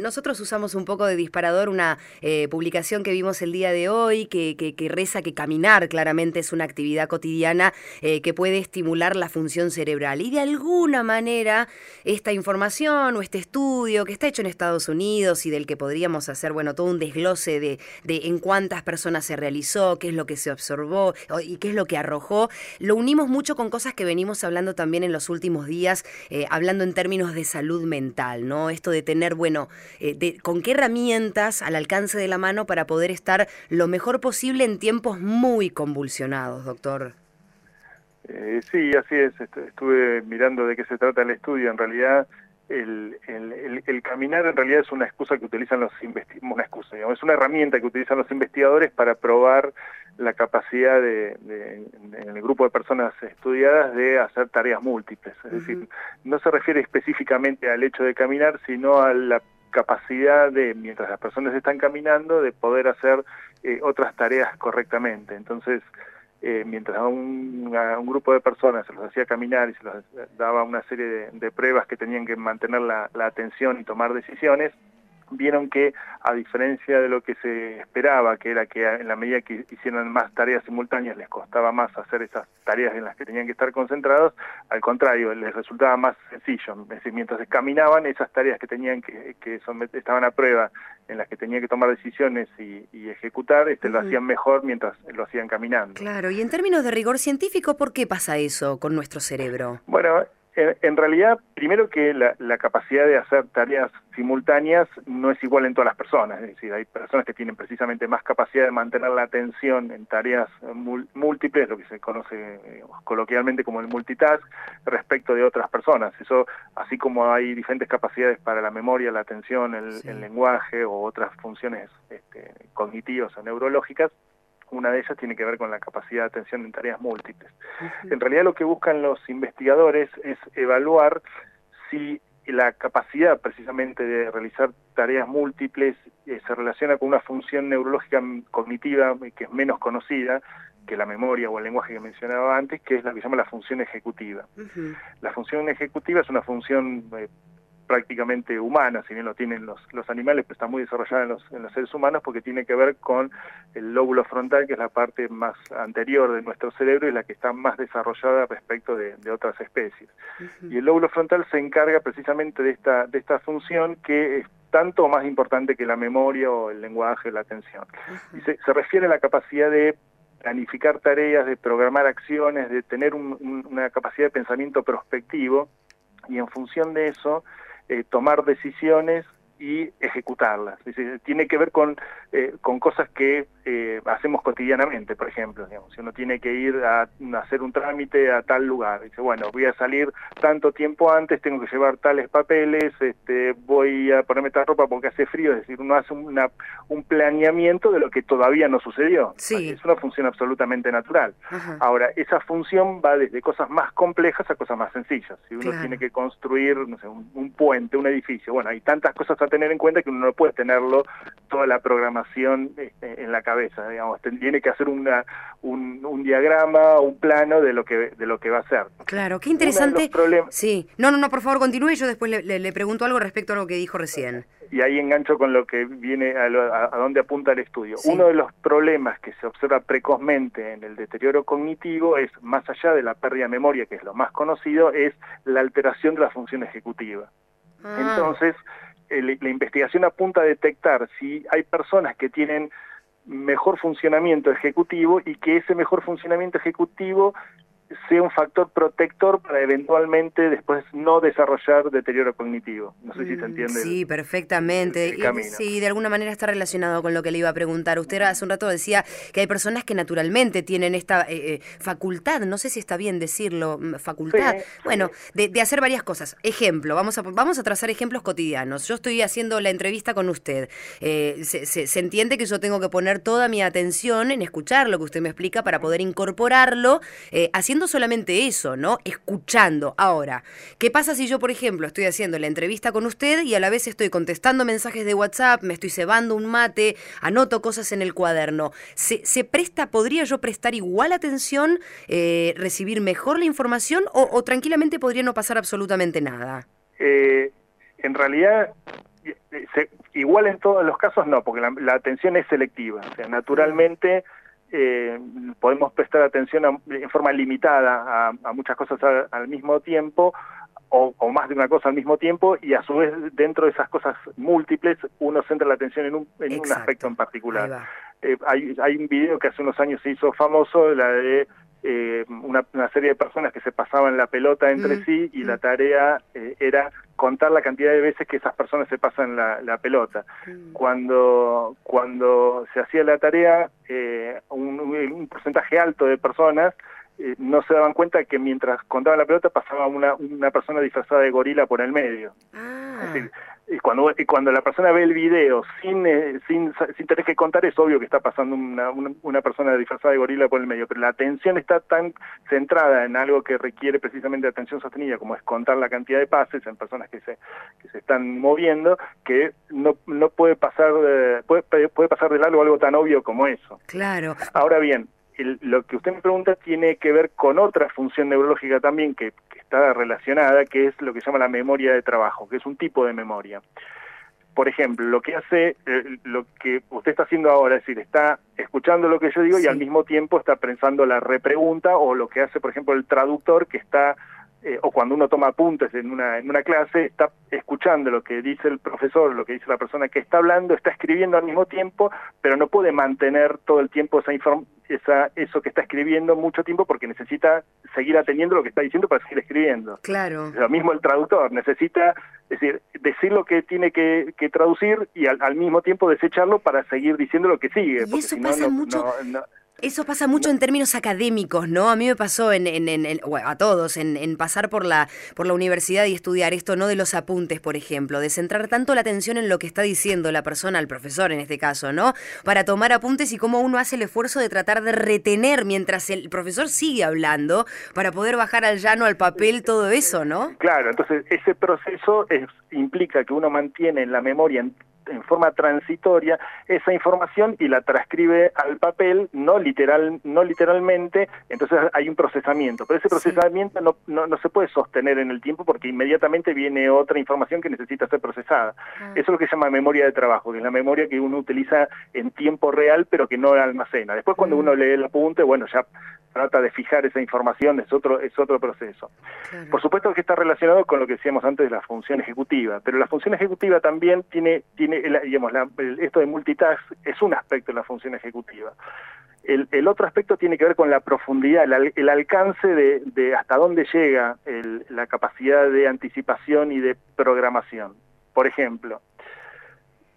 Nosotros usamos un poco de disparador una eh, publicación que vimos el día de hoy que, que, reza que caminar claramente es una actividad cotidiana eh, que puede estimular la función cerebral. Y de alguna manera esta información o este estudio que está hecho en Estados Unidos y del que podríamos hacer, bueno, todo un desglose de, de en cuántas personas se realizó, qué es lo que se observó y qué es lo que arrojó, lo unimos mucho con cosas que venimos hablando también en los últimos días, eh, hablando en términos de salud mental, ¿no? Esto de tener, bueno, eh, con qué herramientas al alcance de la mano para poder estar lo mejor posible en tiempos muy convulsionados, doctor. Eh, sí, así es. Estuve mirando de qué se trata el estudio. En realidad, el, caminar en realidad es una excusa que utilizan los investigadores, una excusa, digamos, es una herramienta que utilizan los investigadores para probar la capacidad de, en el grupo de personas estudiadas de hacer tareas múltiples. Es decir, no se refiere específicamente al hecho de caminar, sino a la capacidad de, mientras las personas están caminando, de poder hacer eh, otras tareas correctamente. Entonces, eh, mientras a un, grupo de personas se los hacía caminar y se los daba una serie de, pruebas que tenían que mantener la atención y tomar decisiones, vieron que, a diferencia de lo que se esperaba, que era que en la medida que hicieran más tareas simultáneas les costaba más hacer esas tareas en las que tenían que estar concentrados, al contrario, les resultaba más sencillo. Es decir, mientras caminaban, esas tareas que tenían que, que estaban a prueba, en las que tenían que tomar decisiones y, ejecutar, este, lo hacían mejor mientras lo hacían caminando. Claro, y en términos de rigor científico, ¿por qué pasa eso con nuestro cerebro? Bueno, en, realidad, primero que la, capacidad de hacer tareas simultáneas no es igual en todas las personas, es decir, hay personas que tienen precisamente más capacidad de mantener la atención en tareas múltiples, lo que se conoce coloquialmente como el multitask, respecto de otras personas. Eso, así como hay diferentes capacidades para la memoria, la atención, el, lenguaje o otras funciones este, cognitivas o neurológicas, una de ellas tiene que ver con la capacidad de atención en tareas múltiples. En realidad lo que buscan los investigadores es evaluar si la capacidad precisamente de realizar tareas múltiples eh, se relaciona con una función neurológica cognitiva que es menos conocida que la memoria o el lenguaje que mencionaba antes, que es la que se llama la función ejecutiva. La función ejecutiva es una función eh, prácticamente humana, si bien lo tienen los, los animales, pero está muy desarrollada en los, en los seres humanos porque tiene que ver con el lóbulo frontal, que es la parte más anterior de nuestro cerebro y la que está más desarrollada respecto de, otras especies. Y el lóbulo frontal se encarga precisamente de esta, de esta función que es tanto más importante que la memoria o el lenguaje, la atención. Y se, refiere a la capacidad de planificar tareas, de programar acciones, de tener una capacidad de pensamiento prospectivo y en función de eso eh, tomar decisiones y ejecutarlas. tiene que ver con, eh, con cosas que eh, hacemos cotidianamente, por ejemplo, digamos, si uno tiene que ir a, hacer un trámite a tal lugar, dice, bueno, voy a salir tanto tiempo antes, tengo que llevar tales papeles, este, voy a ponerme tal ropa porque hace frío, es decir, uno hace una, un planeamiento de lo que todavía no sucedió. Es una función absolutamente natural. Ahora, esa función va desde cosas más complejas a cosas más sencillas. Si uno tiene que construir, no sé, un, un puente, un edificio, bueno, hay tantas cosas a tener en cuenta que uno no puede tenerlo toda la programación este, en la cabeza, digamos, tiene que hacer una, un, un, diagrama, un plano de lo que de lo que va a hacer. Claro, qué interesante. Sí, no, no, no, por favor continúe, yo después le, le, pregunto algo respecto a lo que dijo recién. Y ahí engancho con lo que viene a, a, dónde apunta el estudio. Uno de los problemas que se observa precozmente en el deterioro cognitivo es, más allá de la pérdida de memoria, que es lo más conocido, es la alteración de la función ejecutiva. Ah. Entonces, la investigación apunta a detectar si hay personas que tienen mejor funcionamiento ejecutivo y que ese mejor funcionamiento ejecutivo sea un factor protector para eventualmente después no desarrollar deterioro cognitivo. No sé si se mm, entiende. Sí, perfectamente. sí, de alguna manera está relacionado con lo que le iba a preguntar. Usted hace un rato decía que hay personas que naturalmente tienen esta eh, eh, facultad, no sé si está bien decirlo, mm, facultad, bueno, de, hacer varias cosas. Ejemplo, vamos a, vamos a trazar ejemplos cotidianos. Yo estoy haciendo la entrevista con usted. Eh, se, se entiende que yo tengo que poner toda mi atención en escuchar lo que usted me explica para poder incorporarlo haciendo solamente eso, ¿no? Escuchando. Ahora, ¿qué pasa si yo, por ejemplo, estoy haciendo la entrevista con usted y a la vez estoy contestando mensajes de WhatsApp, me estoy cebando un mate, anoto cosas en el cuaderno? ¿Se, se presta, podría yo prestar igual atención, eh, recibir mejor la información o, tranquilamente podría no pasar absolutamente nada? Eh, en realidad, igual en todos los casos no, porque la, atención es selectiva. O sea, naturalmente eh, podemos prestar atención en forma limitada a, muchas cosas al, mismo tiempo o, más de una cosa al mismo tiempo y a su vez dentro de esas cosas múltiples uno centra la atención en un, en un aspecto en particular. Eh, hay, hay un video que hace unos años se hizo famoso, la de eh, una, serie de personas que se pasaban la pelota entre mm, sí y la mm. tarea eh, era contar la cantidad de veces que esas personas se pasan la, pelota. Mm. Cuando, cuando se hacía la tarea, eh, un, porcentaje alto de personas no se daban cuenta que mientras contaban la pelota pasaba una, una persona disfrazada de gorila por el medio. Ah y cuando, y cuando la persona ve el video sin, eh, sin, sin tener que contar, es obvio que está pasando una, una, persona disfrazada de gorila por el medio, pero la atención está tan centrada en algo que requiere precisamente atención sostenida, como es contar la cantidad de pases en personas que se, que se están moviendo, que no, no puede pasar puede, puede pasar de largo algo tan obvio como eso. Claro. Ahora bien, lo que usted me pregunta tiene que ver con otra función neurológica también que, está relacionada, que es lo que se llama la memoria de trabajo, que es un tipo de memoria. Por ejemplo, lo que hace, eh, lo que usted está haciendo ahora, es decir, está escuchando lo que yo digo y al mismo tiempo está pensando la repregunta o lo que hace, por ejemplo, el traductor que está eh, o cuando uno toma apuntes en una, en una clase, está escuchando lo que dice el profesor, lo que dice la persona que está hablando, está escribiendo al mismo tiempo, pero no puede mantener todo el tiempo esa, esa eso que está escribiendo mucho tiempo porque necesita seguir atendiendo lo que está diciendo para seguir escribiendo. Claro. Lo mismo el traductor, necesita decir, decir lo que tiene que, traducir y al, mismo tiempo desecharlo para seguir diciendo lo que sigue. Y eso pasa mucho. Eso pasa mucho en términos académicos, ¿no? A mí me pasó en, en, bueno, a todos, en, pasar por la, por la universidad y estudiar esto, no de los apuntes, por ejemplo, de centrar tanto la atención en lo que está diciendo la persona, el profesor en este caso, ¿no? Para tomar apuntes y cómo uno hace el esfuerzo de tratar de retener mientras el profesor sigue hablando para poder bajar al llano, al papel, todo eso, ¿no? Claro, entonces ese proceso es, implica que uno mantiene en la memoria en forma transitoria esa información y la transcribe al papel, no literal, no literalmente, entonces hay un procesamiento, pero ese procesamiento no, no, se puede sostener en el tiempo porque inmediatamente viene otra información que necesita ser procesada. Ah. Eso es lo que se llama memoria de trabajo, que es la memoria que uno utiliza en tiempo real pero que no almacena. Después cuando mm. uno lee el apunte, bueno, ya trata de fijar esa información, es otro, es otro proceso. Por supuesto que está relacionado con lo que decíamos antes de la función ejecutiva, pero la función ejecutiva también tiene, tiene digamos, esto de multitask es un aspecto de la función ejecutiva. El, el, otro aspecto tiene que ver con la profundidad, el, alcance de, de, hasta dónde llega la capacidad de anticipación y de programación. Por ejemplo,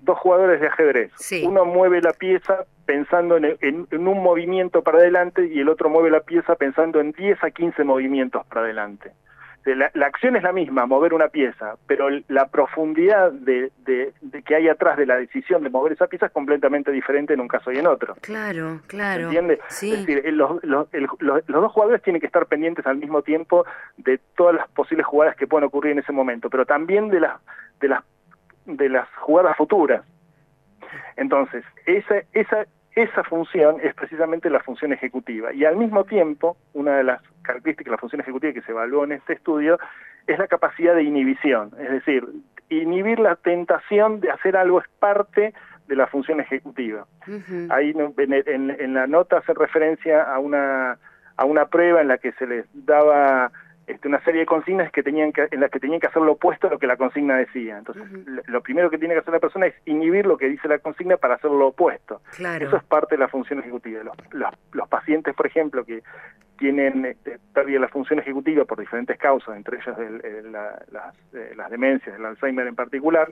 dos jugadores de ajedrez. Uno mueve la pieza pensando en, un movimiento para adelante y el otro mueve la pieza pensando en 10 a 15 movimientos para adelante. La, acción es la misma, mover una pieza, pero la profundidad de, que hay atrás de la decisión de mover esa pieza es completamente diferente en un caso y en otro. Claro, claro. ¿Entiende? Es decir, los, los, dos jugadores tienen que estar pendientes al mismo tiempo de todas las posibles jugadas que pueden ocurrir en ese momento, pero también de las, de las de las jugadas futuras. Entonces, esa, esa, esa función es precisamente la función ejecutiva. Y al mismo tiempo, una de las características de la función ejecutiva que se evaluó en este estudio es la capacidad de inhibición. Es decir, inhibir la tentación de hacer algo es parte de la función ejecutiva. Ahí en, en, la nota hace referencia a una, a una prueba en la que se les daba este, una serie de consignas que tenían que, en las que tenían que hacer lo opuesto a lo que la consigna decía. Entonces, lo primero que tiene que hacer la persona es inhibir lo que dice la consigna para hacer lo opuesto. Eso es parte de la función ejecutiva. Los, los, pacientes, por ejemplo, que tienen este, pérdida de la función ejecutiva por diferentes causas, entre ellas las, eh, las demencias, el Alzheimer en particular,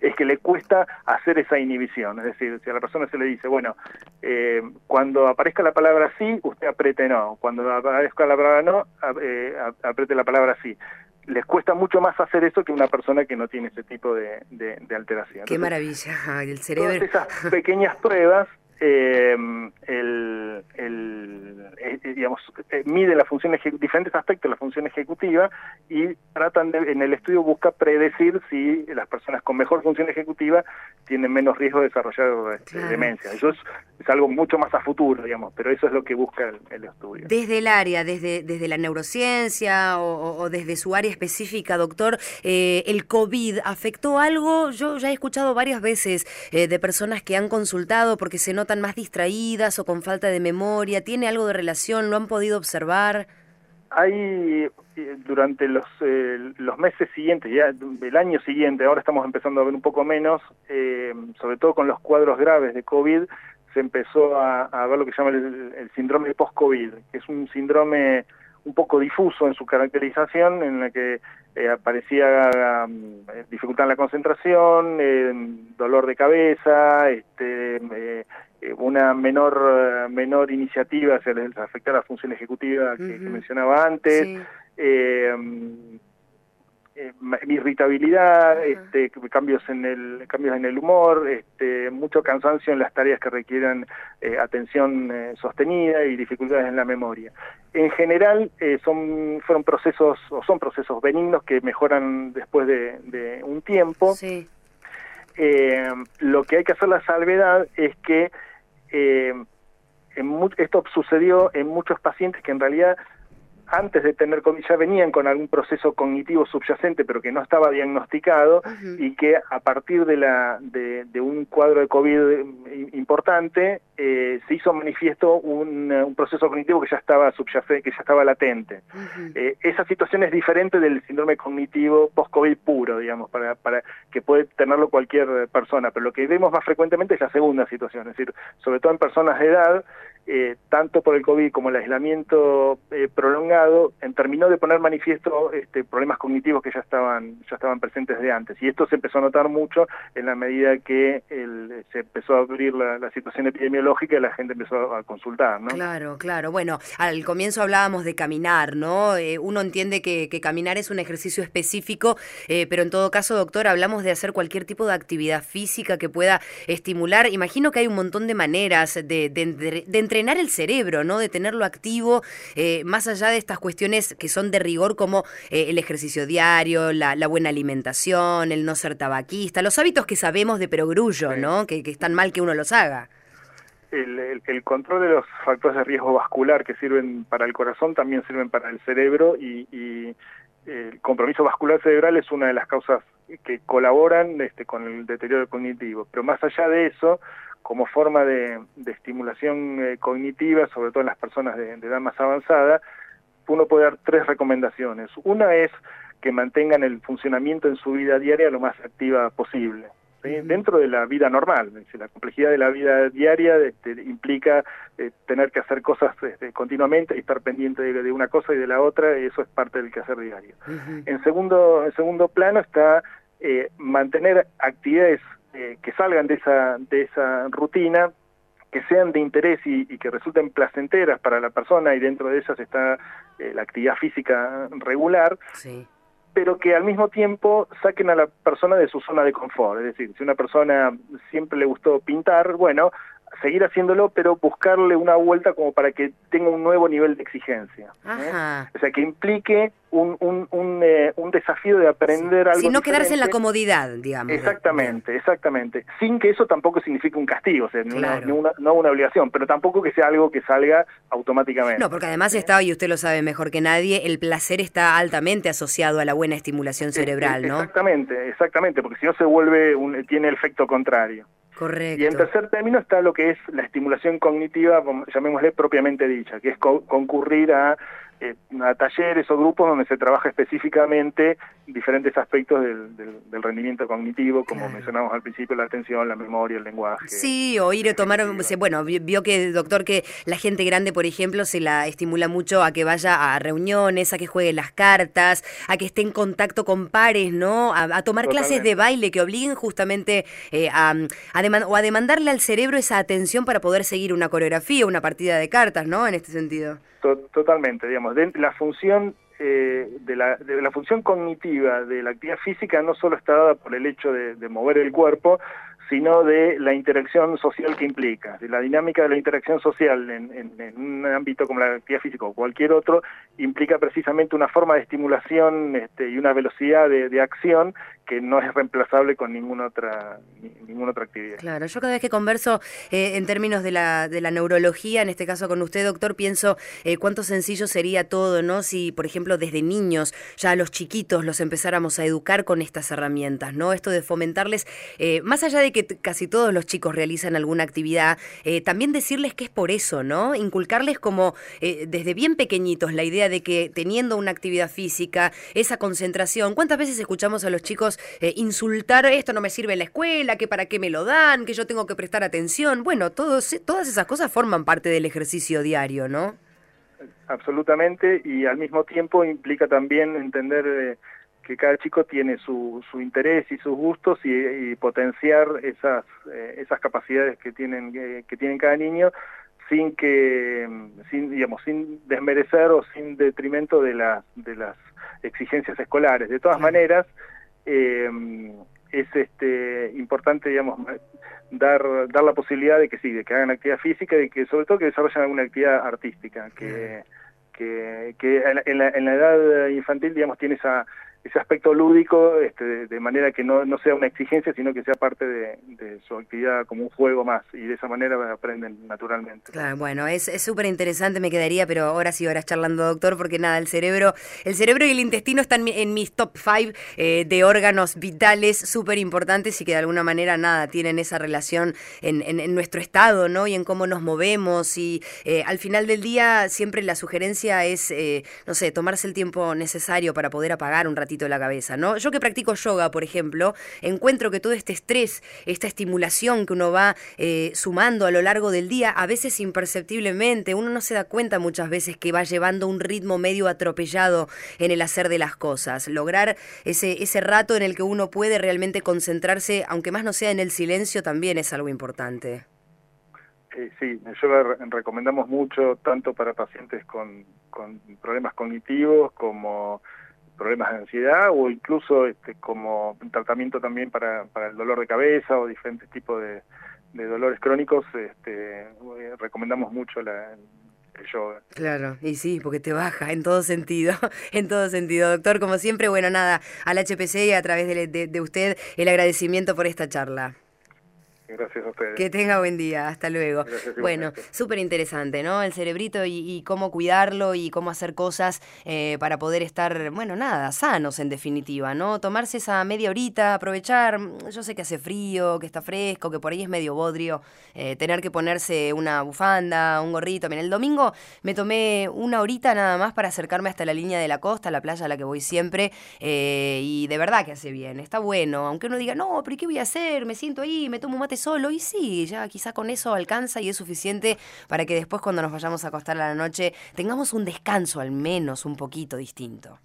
es que le cuesta hacer esa inhibición. Es decir, si a la persona se le dice, bueno, eh, cuando aparezca la palabra sí, usted apriete no. Cuando aparezca la palabra no, eh, apriete la palabra sí. Les cuesta mucho más hacer eso que una persona que no tiene ese tipo de, alteración. Qué maravilla, el cerebro. esas pequeñas pruebas eh, el, digamos, mide la función diferentes aspectos de la función ejecutiva y tratan de, en el estudio busca predecir si las personas con mejor función ejecutiva tienen menos riesgo de desarrollar este, demencia. Eso es, algo mucho más a futuro, digamos, pero eso es lo que busca el, estudio. Desde el área, desde, desde la neurociencia o, desde su área específica, doctor, ¿el COVID afectó algo? Yo ya he escuchado varias veces de personas que han consultado porque se notan más distraídas o con falta de memoria? ¿Tiene algo de relación? ¿Lo han podido observar? Hay eh, durante los, eh, los meses siguientes, ya el año siguiente, ahora estamos empezando a ver un poco menos, eh, sobre todo con los cuadros graves de COVID, se empezó a, ver lo que se llama el, síndrome post-COVID, que es un síndrome un poco difuso en su caracterización, en la que aparecía um, dificultad en la concentración, dolor de cabeza, este, eh, una menor eh, menor iniciativa hacia afectar la función ejecutiva que, mencionaba antes, eh, irritabilidad, este, cambios en el cambios en el humor, este, mucho cansancio en las tareas que requieran atención sostenida y dificultades en la memoria. En general son fueron procesos o son procesos benignos que mejoran después de, un tiempo. lo que hay que hacer la salvedad es que eh, esto sucedió en muchos pacientes que en realidad antes de tener COVID ya venían con algún proceso cognitivo subyacente pero que no estaba diagnosticado y que a partir de, la, de, un cuadro de COVID importante eh, se hizo manifiesto un, proceso cognitivo que ya estaba subyacente, que ya estaba latente. Eh, esa situación es diferente del síndrome cognitivo post-COVID puro, digamos, para, para que puede tenerlo cualquier persona, pero lo que vemos más frecuentemente es la segunda situación, es decir, sobre todo en personas de edad, eh, tanto por el COVID como el aislamiento eh, prolongado, en, terminó de poner manifiesto este, problemas cognitivos que ya estaban, ya estaban presentes de antes. Y esto se empezó a notar mucho en la medida que se empezó a abrir la, situación epidemiológica y la gente empezó a consultar. ¿no? Claro, claro. Bueno, al comienzo hablábamos de caminar, ¿no? Eh, uno entiende que, caminar es un ejercicio específico, pero en todo caso, doctor, hablamos de hacer cualquier tipo de actividad física que pueda estimular. Imagino que hay un montón de maneras de, de, de entrenar el cerebro, ¿no? De tenerlo activo, eh, más allá de estas cuestiones que son de rigor como eh, el ejercicio diario, la, buena alimentación, el no ser tabaquista, los hábitos que sabemos de perogrullo, ¿no? Que, que es tan mal que uno los haga. El, control de los factores de riesgo vascular que sirven para el corazón también sirven para el cerebro y, el compromiso vascular cerebral es una de las causas que colaboran este, con el deterioro cognitivo. Pero más allá de eso, como forma de, estimulación eh, cognitiva, sobre todo en las personas de, edad más avanzada, uno puede dar tres recomendaciones. Una es que mantengan el funcionamiento en su vida diaria lo más activa posible, dentro de la vida normal. la complejidad de la vida diaria este, implica eh, tener que hacer cosas este, continuamente y estar pendiente de, una cosa y de la otra, y eso es parte del quehacer diario. En segundo en segundo plano está eh, mantener actividades eh, que salgan de esa, de esa rutina, que sean de interés y, que resulten placenteras para la persona y dentro de esas está eh, la actividad física regular, pero que al mismo tiempo saquen a la persona de su zona de confort. Es decir, si una persona siempre le gustó pintar, bueno, seguir haciéndolo, pero buscarle una vuelta como para que tenga un nuevo nivel de exigencia. ¿eh? O sea, que implique un, un, un, eh, un desafío de aprender algo. Si no quedarse en la comodidad, digamos. Exactamente, exactamente. Sin que eso tampoco signifique un castigo, o sea, no una, una obligación, pero tampoco que sea algo que salga automáticamente. No, porque además está, y usted lo sabe mejor que nadie, el placer está altamente asociado a la buena estimulación cerebral, ¿no? Exactamente, exactamente, porque si no se vuelve, un, tiene el efecto contrario. Correcto. Y en tercer término está lo que es la estimulación cognitiva, llamémosle propiamente dicha, que es concurrir a eh, a talleres o grupos donde se trabaja específicamente diferentes aspectos del, del, rendimiento cognitivo, como mencionamos al principio, la atención, la memoria, el lenguaje. Sí, o ir a tomar, bueno, vio que, doctor, que la gente grande, por ejemplo, se la estimula mucho a que vaya a reuniones, a que juegue las cartas, a que esté en contacto con pares, ¿no? A, tomar clases de baile que obliguen justamente eh, a, a o a demandarle al cerebro esa atención para poder seguir una coreografía, una partida de cartas, ¿no? En este sentido. Totalmente, digamos, la función eh, de, la, de, la, función cognitiva de la actividad física no solo está dada por el hecho de, mover el cuerpo, sino de la interacción social que implica. La dinámica de la interacción social en, un ámbito como la actividad física o cualquier otro implica precisamente una forma de estimulación este, y una velocidad de, acción que no es reemplazable con ninguna otra ninguna otra actividad. Claro, yo cada vez que converso eh, en términos de la, de la neurología, en este caso con usted, doctor, pienso eh, cuánto sencillo sería todo, ¿no? Si, por ejemplo, desde niños, ya a los chiquitos los empezáramos a educar con estas herramientas, ¿no? Esto de fomentarles, eh, más allá de que casi todos los chicos realizan alguna actividad, eh, también decirles que es por eso, ¿no? Inculcarles como eh, desde bien pequeñitos la idea de que teniendo una actividad física, esa concentración, ¿cuántas veces escuchamos a los chicos eh, insultar esto no me sirve en la escuela, que para qué me lo dan, que yo tengo que prestar atención? Bueno, todos, todas esas cosas forman parte del ejercicio diario, ¿no? Absolutamente, y al mismo tiempo implica también entender que cada chico tiene su, su interés y sus gustos y, potenciar esas, eh, esas capacidades que tienen, eh, que tienen cada niño sin que sin digamos sin desmerecer o sin detrimento de las de las exigencias escolares. De todas maneras eh, es este importante digamos dar dar la posibilidad de que sí de que hagan actividad física y que sobre todo que desarrollen alguna actividad artística que que, que en, la, en la edad infantil digamos tiene esa ese aspecto lúdico, este, de, manera que no, no, sea una exigencia, sino que sea parte de, su actividad como un juego más, y de esa manera aprenden naturalmente. Claro, bueno, es súper interesante, me quedaría, pero horas y horas charlando, doctor, porque nada, el cerebro, el cerebro y el intestino están en, mis top five eh, de órganos vitales súper importantes y que de alguna manera, nada, tienen esa relación en, en, nuestro estado, ¿no? Y en cómo nos movemos, y eh, al final del día siempre la sugerencia es, eh, no sé, tomarse el tiempo necesario para poder apagar un ratito la cabeza, ¿no? Yo que practico yoga, por ejemplo, encuentro que todo este estrés, esta estimulación que uno va eh, sumando a lo largo del día, a veces imperceptiblemente, uno no se da cuenta muchas veces que va llevando un ritmo medio atropellado en el hacer de las cosas. Lograr ese, ese rato en el que uno puede realmente concentrarse, aunque más no sea en el silencio, también es algo importante. Eh, sí, yoga recomendamos mucho tanto para pacientes con problemas cognitivos como problemas de ansiedad o incluso este, como tratamiento también para, para el dolor de cabeza o diferentes tipos de, dolores crónicos, este, eh, recomendamos mucho la, el yoga. Claro, y sí, porque te baja en todo sentido, en todo sentido. Doctor, como siempre, bueno, nada, al HPC y a través de, de usted el agradecimiento por esta charla. Gracias a ustedes. Que tenga buen día, hasta luego. bueno, súper interesante, ¿no? El cerebrito y, cómo cuidarlo y cómo hacer cosas eh, para poder estar, bueno, nada, sanos en definitiva, ¿no? Tomarse esa media horita, aprovechar, yo sé que hace frío, que está fresco, que por ahí es medio bodrio, eh, tener que ponerse una bufanda, un gorrito. Mira, el domingo me tomé una horita nada más para acercarme hasta la línea de la costa, la playa a la que voy siempre, eh, y de verdad que hace bien, está bueno, aunque uno diga, no, pero ¿qué voy a hacer? Me siento ahí, me tomo un mate solo y sí, ya quizá con eso alcanza y es suficiente para que después cuando nos vayamos a acostar a la noche tengamos un descanso al menos un poquito distinto.